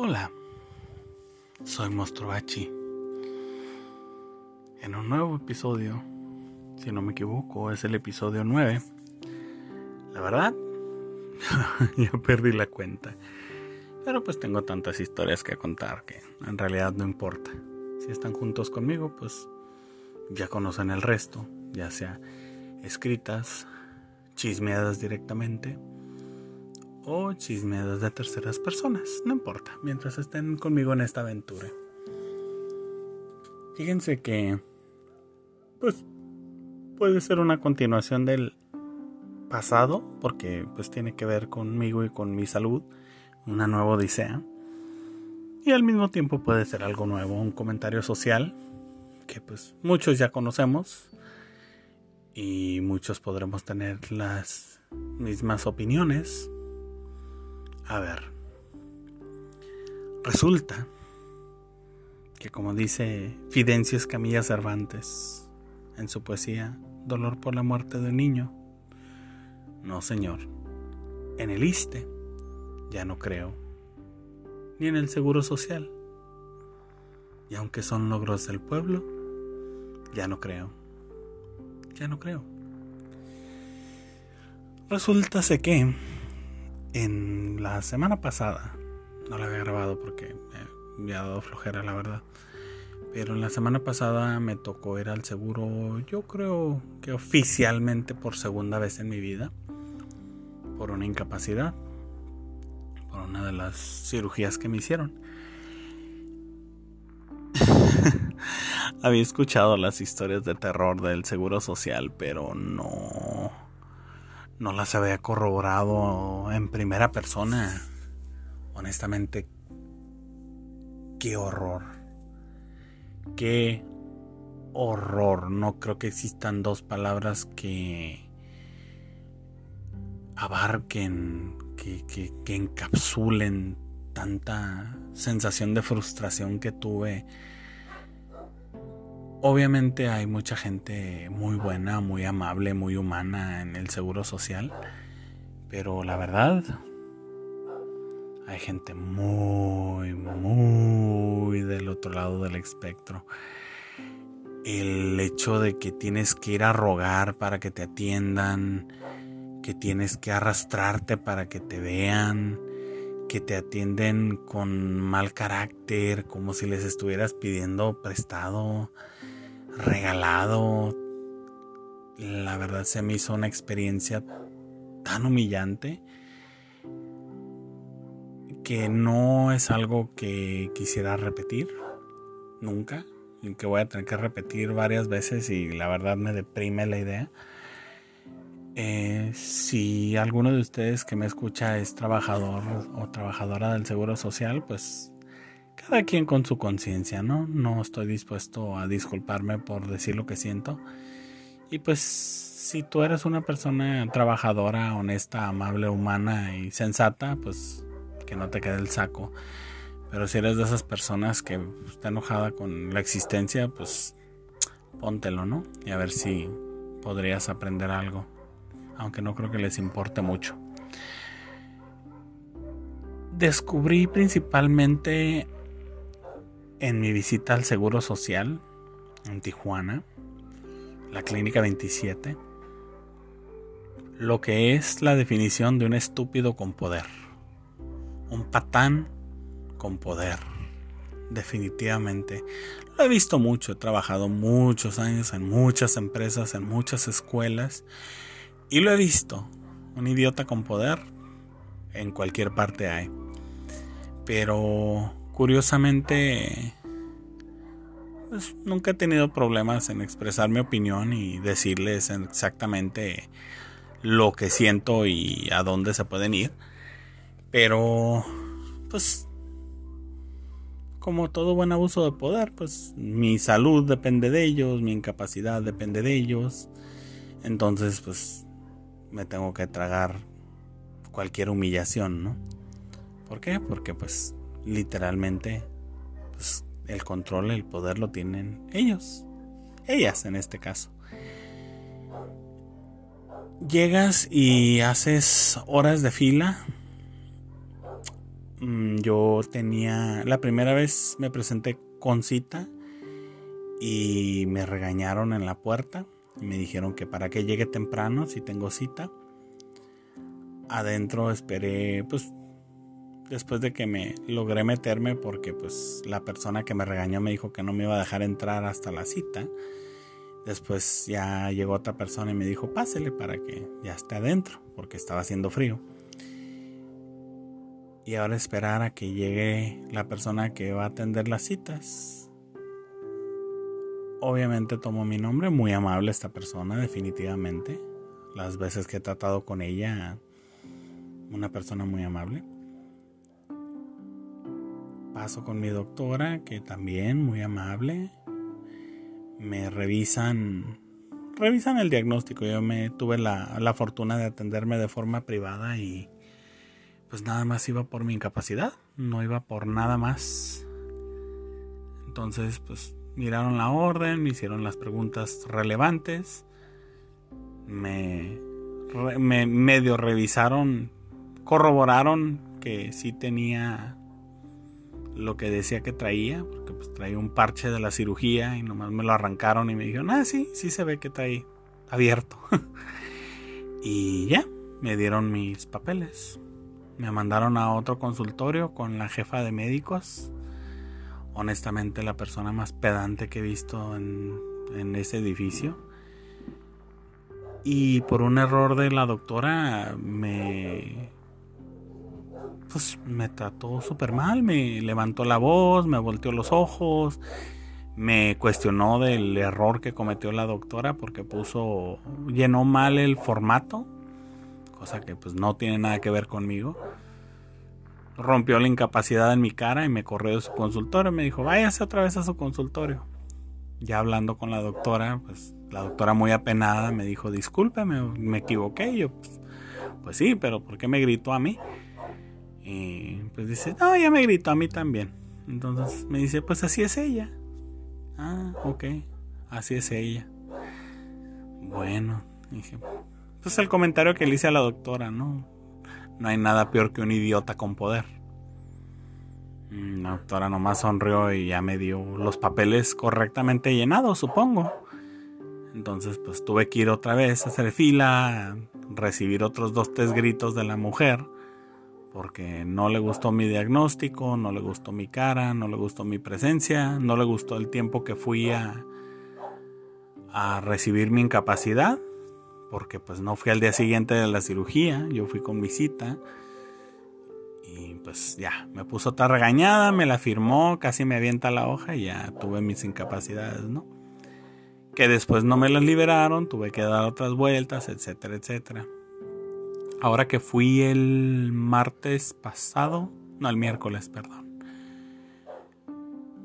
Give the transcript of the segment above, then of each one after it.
Hola, soy Mostrovachi. En un nuevo episodio, si no me equivoco, es el episodio 9. La verdad, ya perdí la cuenta. Pero pues tengo tantas historias que contar que en realidad no importa. Si están juntos conmigo, pues ya conocen el resto, ya sea escritas, chismeadas directamente o chismeadas de terceras personas. No importa, mientras estén conmigo en esta aventura. Fíjense que, pues, puede ser una continuación del pasado, porque pues tiene que ver conmigo y con mi salud, una nueva odisea. Y al mismo tiempo puede ser algo nuevo, un comentario social, que pues muchos ya conocemos y muchos podremos tener las mismas opiniones a ver, resulta que como dice Fidencio Escamilla Cervantes en su poesía Dolor por la muerte de un niño, no señor, en el ISTE ya no creo, ni en el Seguro Social, y aunque son logros del pueblo, ya no creo, ya no creo. Resulta que en la semana pasada, no la había grabado porque me había dado flojera, la verdad. Pero en la semana pasada me tocó ir al seguro, yo creo que oficialmente por segunda vez en mi vida, por una incapacidad, por una de las cirugías que me hicieron. había escuchado las historias de terror del seguro social, pero no no las había corroborado en primera persona. Honestamente, qué horror. Qué horror. No creo que existan dos palabras que abarquen, que, que, encapsulen tanta sensación de frustración que tuve Obviamente hay mucha gente muy buena, muy amable, muy humana en el seguro social, pero la verdad hay gente muy, muy del otro lado del espectro. El hecho de que tienes que ir a rogar para que te atiendan, que tienes que arrastrarte para que te vean, que te atienden con mal carácter, como si les estuvieras pidiendo prestado regalado. La verdad se me hizo una experiencia tan humillante que no es algo que quisiera repetir nunca que voy a tener que repetir varias veces y la verdad me deprime la idea. Eh, si alguno de ustedes que me escucha es trabajador o trabajadora del Seguro Social, pues cada quien con su conciencia, ¿no? No estoy dispuesto a disculparme por decir lo que siento. Y pues si tú eres una persona trabajadora, honesta, amable, humana y sensata, pues que no te quede el saco. Pero si eres de esas personas que está enojada con la existencia, pues póntelo, ¿no? Y a ver si podrías aprender algo. Aunque no creo que les importe mucho. Descubrí principalmente en mi visita al Seguro Social en Tijuana, la Clínica 27, lo que es la definición de un estúpido con poder. Un patán con poder. Definitivamente. Lo he visto mucho, he trabajado muchos años en muchas empresas, en muchas escuelas, y lo he visto. Un idiota con poder en cualquier parte hay. Pero curiosamente, pues nunca he tenido problemas en expresar mi opinión y decirles exactamente lo que siento y a dónde se pueden ir. Pero, pues, como todo buen abuso de poder, pues mi salud depende de ellos, mi incapacidad depende de ellos. Entonces, pues, me tengo que tragar cualquier humillación, ¿no? ¿Por qué? Porque, pues, literalmente pues, el control, el poder lo tienen ellos, ellas en este caso. Llegas y haces horas de fila mm, yo tenía, la primera vez me presenté con cita y me regañaron en la puerta y me dijeron que para que llegue temprano si tengo cita. Adentro esperé, pues después de que me logré meterme porque pues la persona que me regañó me dijo que no me iba a dejar entrar hasta la cita. Después ya llegó otra persona y me dijo, pásele para que ya esté adentro, porque estaba haciendo frío. Y ahora esperar a que llegue la persona que va a atender las citas. Obviamente tomó mi nombre, muy amable esta persona, definitivamente. Las veces que he tratado con ella, una persona muy amable. Paso con mi doctora, que también muy amable me revisan revisan el diagnóstico. Yo me tuve la, la, fortuna de atenderme de forma privada y pues nada más iba por mi incapacidad, no iba por nada más. Entonces, pues miraron la orden, me hicieron las preguntas relevantes, me, me medio revisaron, corroboraron que sí tenía lo que decía que traía, porque pues traía un parche de la cirugía y nomás me lo arrancaron y me dijeron, ah, sí, sí se ve que trae abierto. y ya, me dieron mis papeles. Me mandaron a otro consultorio con la jefa de médicos. Honestamente, la persona más pedante que he visto en, en ese edificio. Y por un error de la doctora me pues me trató súper mal, me levantó la voz, me volteó los ojos, me cuestionó del error que cometió la doctora porque puso, llenó mal el formato, cosa que pues no tiene nada que ver conmigo. Rompió la incapacidad en mi cara y me corrió de su consultorio. Me dijo, váyase otra vez a su consultorio. Ya hablando con la doctora, pues la doctora muy apenada me dijo, discúlpeme, me equivoqué. yo, pues, pues sí, pero ¿por qué me gritó a mí? Y pues dice, no, ella me gritó a mí también. Entonces me dice, pues así es ella. Ah, ok, así es ella. Bueno, dije, pues el comentario que le hice a la doctora, ¿no? No hay nada peor que un idiota con poder. La doctora nomás sonrió y ya me dio los papeles correctamente llenados, supongo. Entonces, pues tuve que ir otra vez a hacer fila, recibir otros dos, tres gritos de la mujer porque no le gustó mi diagnóstico, no le gustó mi cara, no le gustó mi presencia, no le gustó el tiempo que fui a, a recibir mi incapacidad, porque pues no fui al día siguiente de la cirugía, yo fui con mi cita y pues ya, me puso otra regañada, me la firmó, casi me avienta la hoja y ya tuve mis incapacidades, ¿no? Que después no me las liberaron, tuve que dar otras vueltas, etcétera, etcétera. Ahora que fui el martes pasado, no el miércoles, perdón.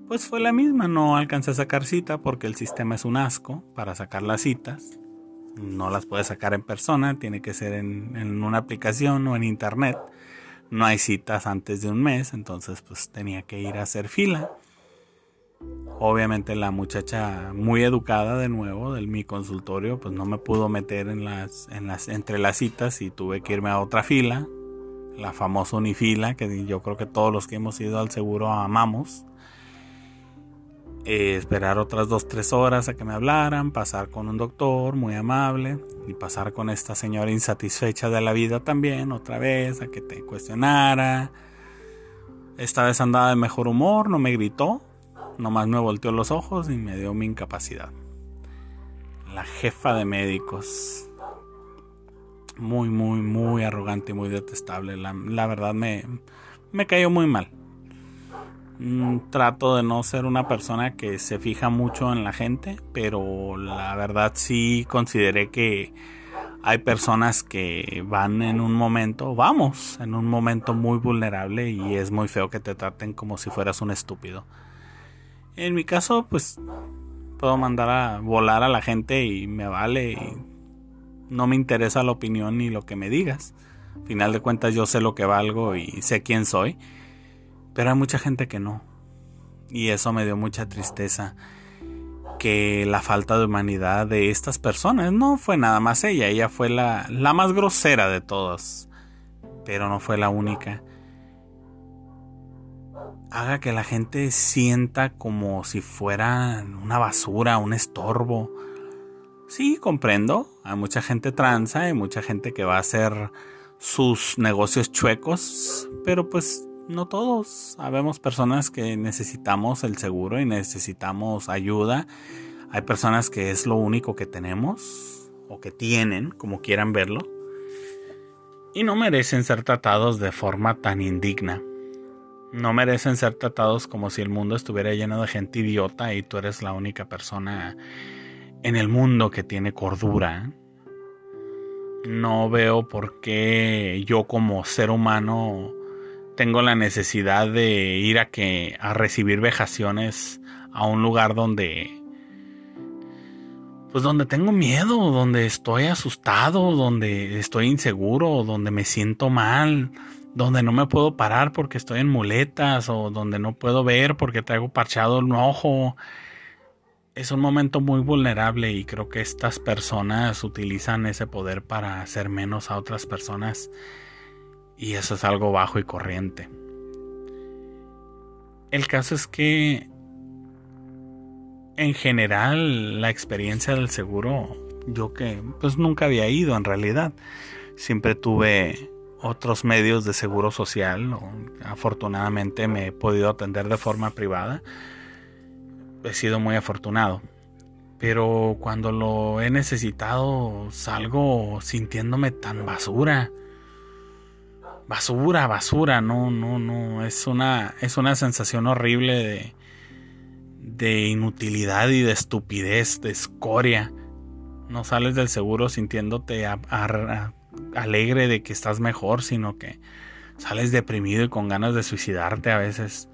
Pues fue la misma, no alcancé a sacar cita porque el sistema es un asco para sacar las citas. No las puedes sacar en persona, tiene que ser en, en una aplicación o en internet. No hay citas antes de un mes, entonces pues tenía que ir a hacer fila. Obviamente la muchacha muy educada de nuevo del mi consultorio, pues no me pudo meter en las, en las, entre las citas y tuve que irme a otra fila, la famosa unifila, que yo creo que todos los que hemos ido al seguro amamos. Eh, esperar otras dos, tres horas a que me hablaran, pasar con un doctor muy amable y pasar con esta señora insatisfecha de la vida también, otra vez, a que te cuestionara. Esta vez andaba de mejor humor, no me gritó, Nomás me volteó los ojos y me dio mi incapacidad. La jefa de médicos. Muy, muy, muy arrogante y muy detestable. La, verdad me, me cayó muy mal. Mm, trato de no ser una persona que se fija mucho en la gente, pero la verdad sí consideré que hay personas que van en un momento, vamos, en un momento muy vulnerable y es muy feo que te traten como si fueras un estúpido. En mi caso, pues puedo mandar a volar a la gente y me vale. Y no me interesa la opinión ni lo que me digas. Al final de cuentas yo sé lo que valgo y sé quién soy. Pero hay mucha gente que no. Y eso me dio mucha tristeza. Que la falta de humanidad de estas personas no fue nada más ella. Ella fue la, la más grosera de todas. Pero no fue la única haga que la gente sienta como si fuera una basura, un estorbo. Sí, comprendo. Hay mucha gente tranza, hay mucha gente que va a hacer sus negocios chuecos, pero pues no todos. Habemos personas que necesitamos el seguro y necesitamos ayuda. Hay personas que es lo único que tenemos o que tienen, como quieran verlo. Y no merecen ser tratados de forma tan indigna. No merecen ser tratados como si el mundo estuviera lleno de gente idiota y tú eres la única persona en el mundo que tiene cordura. No veo por qué yo como ser humano tengo la necesidad de ir a que a recibir vejaciones a un lugar donde pues donde tengo miedo, donde estoy asustado, donde estoy inseguro, donde me siento mal, donde no me puedo parar porque estoy en muletas o donde no puedo ver porque traigo parchado un ojo. Es un momento muy vulnerable y creo que estas personas utilizan ese poder para hacer menos a otras personas y eso es algo bajo y corriente. El caso es que en general la experiencia del seguro, yo que pues nunca había ido en realidad, siempre tuve otros medios de seguro social, afortunadamente me he podido atender de forma privada, he sido muy afortunado. Pero cuando lo he necesitado salgo sintiéndome tan basura basura, basura, no, no, no, es una, es una sensación horrible de, de inutilidad y de estupidez, de escoria. No sales del seguro sintiéndote alegre de que estás mejor, sino que sales deprimido y con ganas de suicidarte a veces.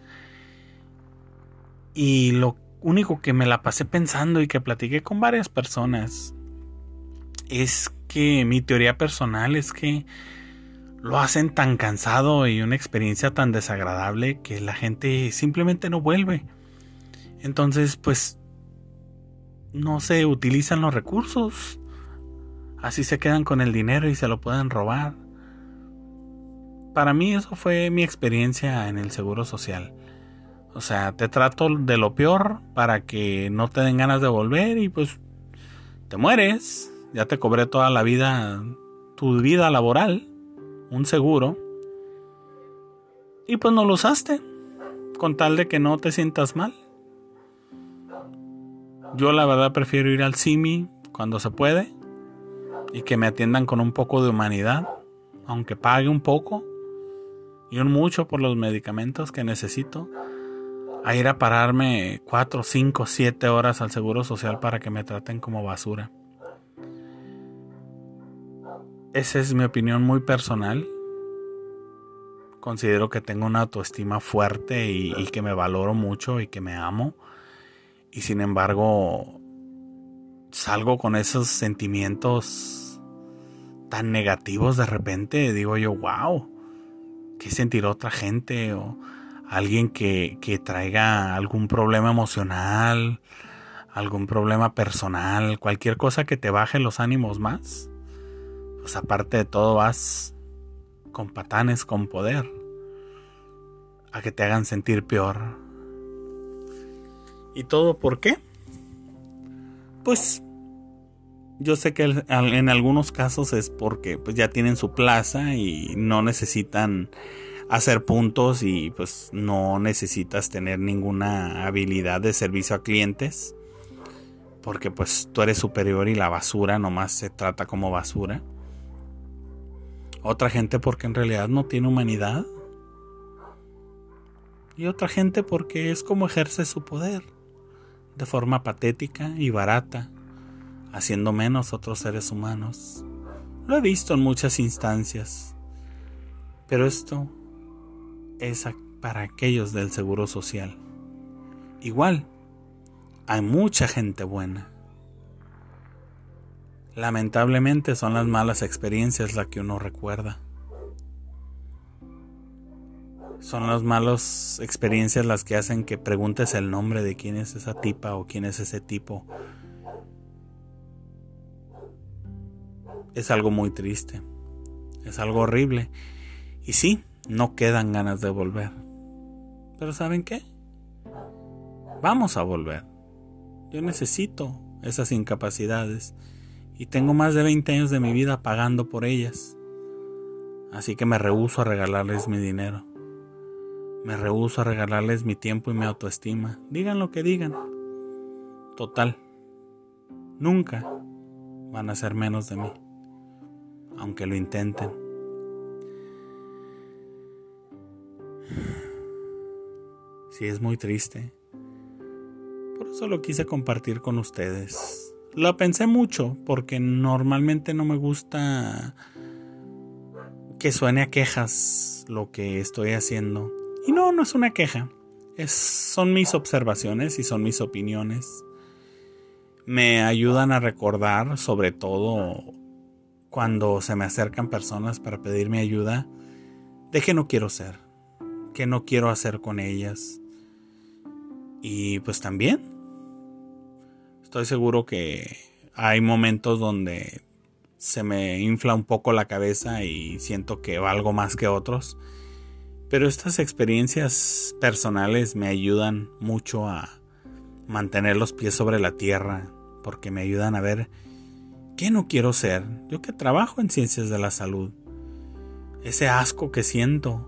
Y lo único que me la pasé pensando y que platiqué con varias personas es que mi teoría personal es que lo hacen tan cansado y una experiencia tan desagradable que la gente simplemente no vuelve. Entonces, pues, no se utilizan los recursos. Así se quedan con el dinero y se lo pueden robar. Para mí eso fue mi experiencia en el Seguro Social. O sea, te trato de lo peor para que no te den ganas de volver y pues te mueres. Ya te cobré toda la vida, tu vida laboral un seguro y pues no lo usaste con tal de que no te sientas mal. Yo la verdad prefiero ir al CIMI cuando se puede y que me atiendan con un poco de humanidad, aunque pague un poco y un mucho por los medicamentos que necesito, a ir a pararme 4, 5, 7 horas al Seguro Social para que me traten como basura. Esa es mi opinión muy personal. Considero que tengo una autoestima fuerte y, que me valoro mucho y que me amo. Y sin embargo, salgo con esos sentimientos tan negativos de repente. Digo yo, wow, ¿qué sentirá otra gente? O alguien que, que traiga algún problema emocional, algún problema personal, cualquier cosa que te baje los ánimos más pues aparte de todo vas con patanes con poder a que te hagan sentir peor. ¿Y todo por qué? Pues yo sé que en algunos casos es porque pues ya tienen su plaza y no necesitan hacer puntos y pues no necesitas tener ninguna habilidad de servicio a clientes porque pues tú eres superior y la basura nomás se trata como basura. Otra gente porque en realidad no tiene humanidad. Y otra gente porque es como ejerce su poder, de forma patética y barata, haciendo menos otros seres humanos. Lo he visto en muchas instancias. Pero esto es para aquellos del Seguro Social. Igual, hay mucha gente buena Lamentablemente son las malas experiencias las que uno recuerda. Son las malas experiencias las que hacen que preguntes el nombre de quién es esa tipa o quién es ese tipo. Es algo muy triste. Es algo horrible. Y sí, no quedan ganas de volver. Pero ¿saben qué? Vamos a volver. Yo necesito esas incapacidades y tengo más de 20 años de mi vida pagando por ellas. Así que me rehúso a regalarles mi dinero. Me rehúso a regalarles mi tiempo y mi autoestima. Digan lo que digan. Total. Nunca van a ser menos de mí. Aunque lo intenten. Sí, es muy triste. Por eso lo quise compartir con ustedes. Lo pensé mucho porque normalmente no me gusta que suene a quejas lo que estoy haciendo. Y no, no es una queja. Son mis observaciones y son mis opiniones. Me ayudan a recordar, sobre todo cuando se me acercan personas para pedirme ayuda, de qué no quiero ser, qué no quiero hacer con ellas. Y pues también, estoy seguro que hay momentos donde se me infla un poco la cabeza y siento que valgo más que otros. Pero estas experiencias personales me ayudan mucho a mantener los pies sobre la tierra, porque me ayudan a ver qué no quiero ser. Yo que trabajo en ciencias de la salud, ese asco que siento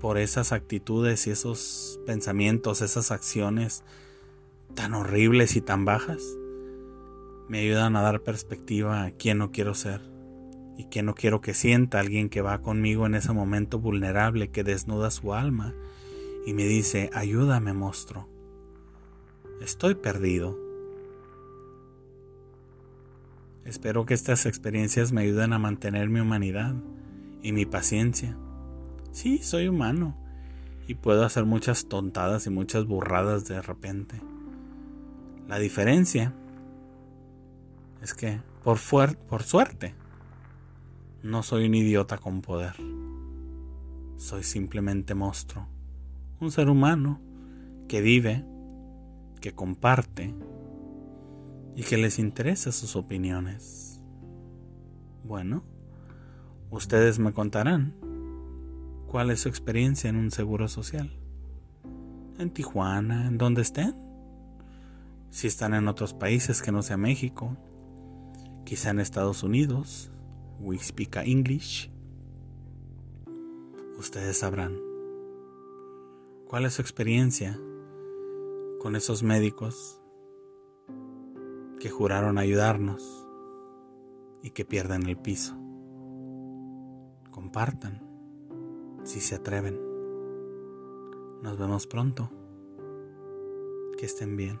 por esas actitudes y esos pensamientos, esas acciones tan horribles y tan bajas, me ayudan a dar perspectiva a quién no quiero ser y quién no quiero que sienta alguien que va conmigo en ese momento vulnerable que desnuda su alma y me dice, ayúdame monstruo, estoy perdido. Espero que estas experiencias me ayuden a mantener mi humanidad y mi paciencia. Sí, soy humano y puedo hacer muchas tontadas y muchas burradas de repente. La diferencia es que, por, por suerte, no soy un idiota con poder. Soy simplemente monstruo. Un ser humano que vive, que comparte y que les interesa sus opiniones. Bueno, ustedes me contarán cuál es su experiencia en un seguro social. En Tijuana, en donde estén. Si están en otros países que no sea México, quizá en Estados Unidos, we speak English, ustedes sabrán cuál es su experiencia con esos médicos que juraron ayudarnos y que pierden el piso. Compartan si se atreven. Nos vemos pronto. Que estén bien.